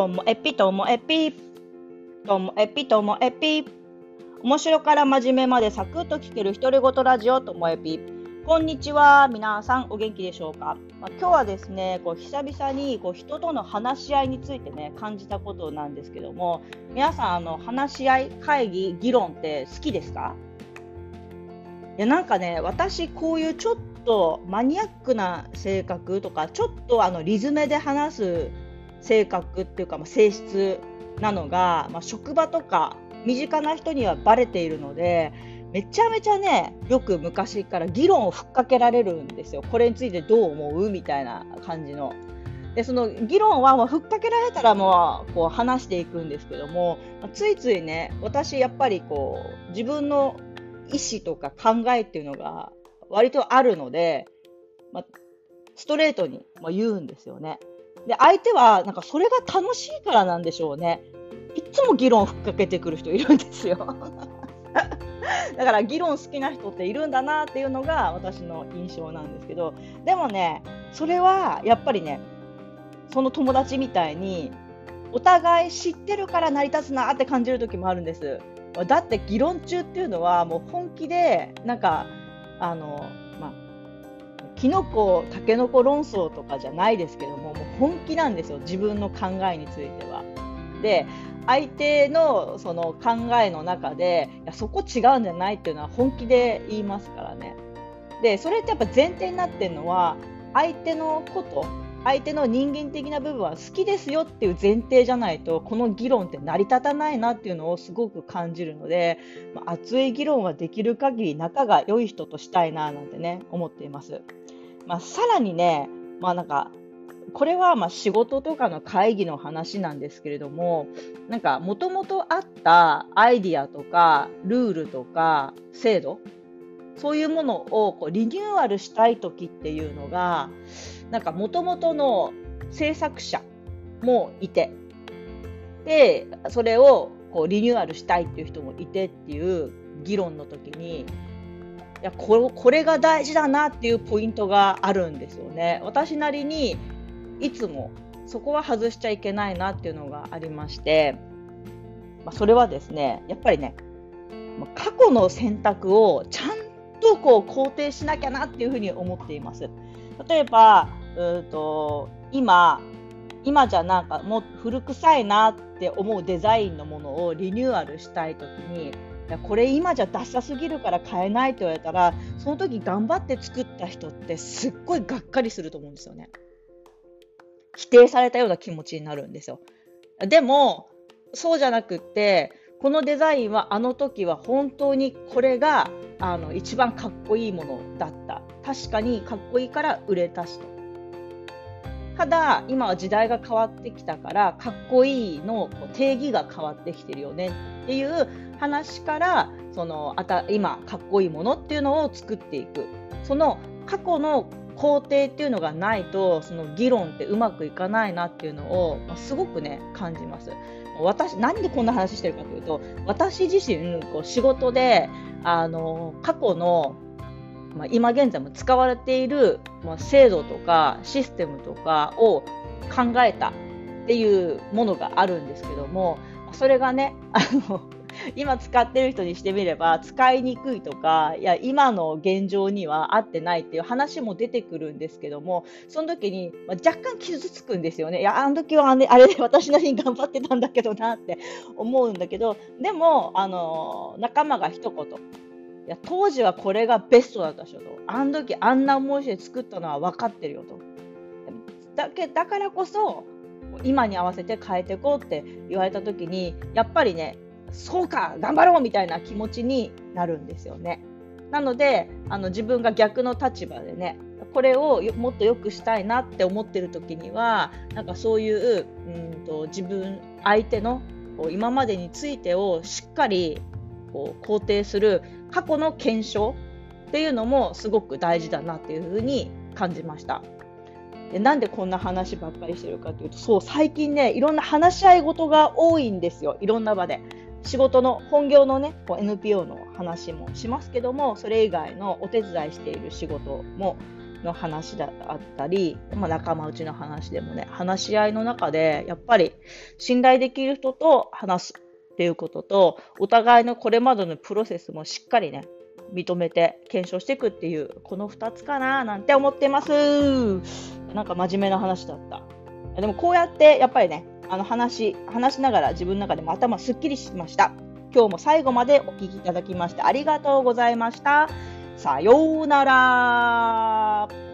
ともえぴともえぴともえぴともえぴ面白から真面目までサクッと聞ける独り言ラジオともえぴこんにちは。皆さんお元気でしょうか、まあ、今日はですねこう久々にこう人との話し合いについてね感じたことなんですけども皆さんあの話し合い会議議論って好きですか？いやなんかね私こういうちょっとマニアックな性格とかちょっとあのリズムで話す性格っていうか、まあ、性質なのが、まあ、職場とか身近な人にはバレているのでめちゃめちゃねよく昔から議論をふっかけられるんですよ。これについてどう思う？みたいな感じの。でその議論はもうふっかけられたらもうこう話していくんですけどもついついね私やっぱりこう自分の意思とか考えっていうのが割とあるので、まあ、ストレートに言うんですよね。で、相手は、なんかそれが楽しいからなんでしょうね。いつも議論をふっかけてくる人いるんですよ。だから議論好きな人っているんだなっていうのが私の印象なんですけど、でもね、それはやっぱりね、その友達みたいに、お互い知ってるから成り立つなって感じる時もあるんです。だって議論中っていうのはもう本気で、なんか、あの、キノコ、タケノコ論争とかじゃないですけども、もう本気なんですよ、自分の考えについては。で、相手のその考えの中で、いやそこ違うんじゃないっていうのは本気で言いますからね。で、それってやっぱ前提になってるのは、相手のこと、相手の人間的な部分は好きですよっていう前提じゃないとこの議論って成り立たないなっていうのをすごく感じるので、まあ、熱い議論はできる限り仲が良い人としたいななんてね思っています。まあ、さらにね、まあなんかこれはまあ仕事とかの会議の話なんですけれどもなんかもともとあったアイディアとかルールとか制度そういうものをこうリニューアルしたい時っていうのがなんか元々の制作者もいてでそれをこうリニューアルしたいっていう人もいてっていう議論の時にいやこれこれが大事だなっていうポイントがあるんですよね。私なりにいつもそこは外しちゃいけないなっていうのがありまして、まあ、それはですねやっぱりね過去の選択をちゃんとこう肯定しなきゃなっていうふうに思っています。例えばうと今今じゃなんかもう古臭いなって思うデザインのものをリニューアルしたい時にこれ今じゃダサすぎるから買えないって言われたらその時頑張って作った人ってすっごいがっかりすると思うんですよね。否定されたような気持ちになるんですよ。でもそうじゃなくってこのデザインはあの時は本当にこれがあの一番かっこいいものだった確かにかっこいいから売れたしとただ今は時代が変わってきたからかっこいいの定義が変わってきてるよねっていう話からそのあた今かっこいいものっていうのを作っていくその過去の肯定っていうのがないとその議論ってうまくいかないなっていうのを、まあ、すごくね感じます。私何でこんな話してるかというと私自身こう仕事であの過去のまあ、今現在も使われている、まあ、制度とかシステムとかを考えたっていうものがあるんですけどもそれがねあの今使ってる人にしてみれば使いにくいとかいや今の現状には合ってないっていう話も出てくるんですけどもその時に、ま、若干傷つくんですよね。いやあの時はあれあれで私なりに頑張ってたんだけどなって思うんだけどでもあの仲間が一言いや当時はこれがベストだったでしょと。あの時あんな思いして作ったのは分かってるよと。だけだからこそ今に合わせて変えていこうって言われた時にやっぱりねそうか頑張ろうみたいな気持ちになるんですよね。なのであの自分が逆の立場でねこれをもっと良くしたいなって思ってる時にはなんかそういううんと自分相手のこう今までについてをしっかりこう肯定する過去の検証っていうのもすごく大事だなっていうふうに感じました。でなんでこんな話ばっかりしてるかというとそう最近ねいろんな話し合い事が多いんですよいろんな場で。仕事の本業のね NPO の話もしますけどもそれ以外のお手伝いしている仕事もの話だったり、まあ、仲間内の話でもね、話し合いの中で、やっぱり信頼できる人と話すっていうことと、お互いのこれまでのプロセスもしっかりね、認めて検証していくっていう、この2つかななんて思ってます。なんか真面目な話だった。でもこうやってやっぱりね、あの話、話しながら自分の中でも頭すっきりしました。今日も最後までお聴きいただきましてありがとうございました。さようなら。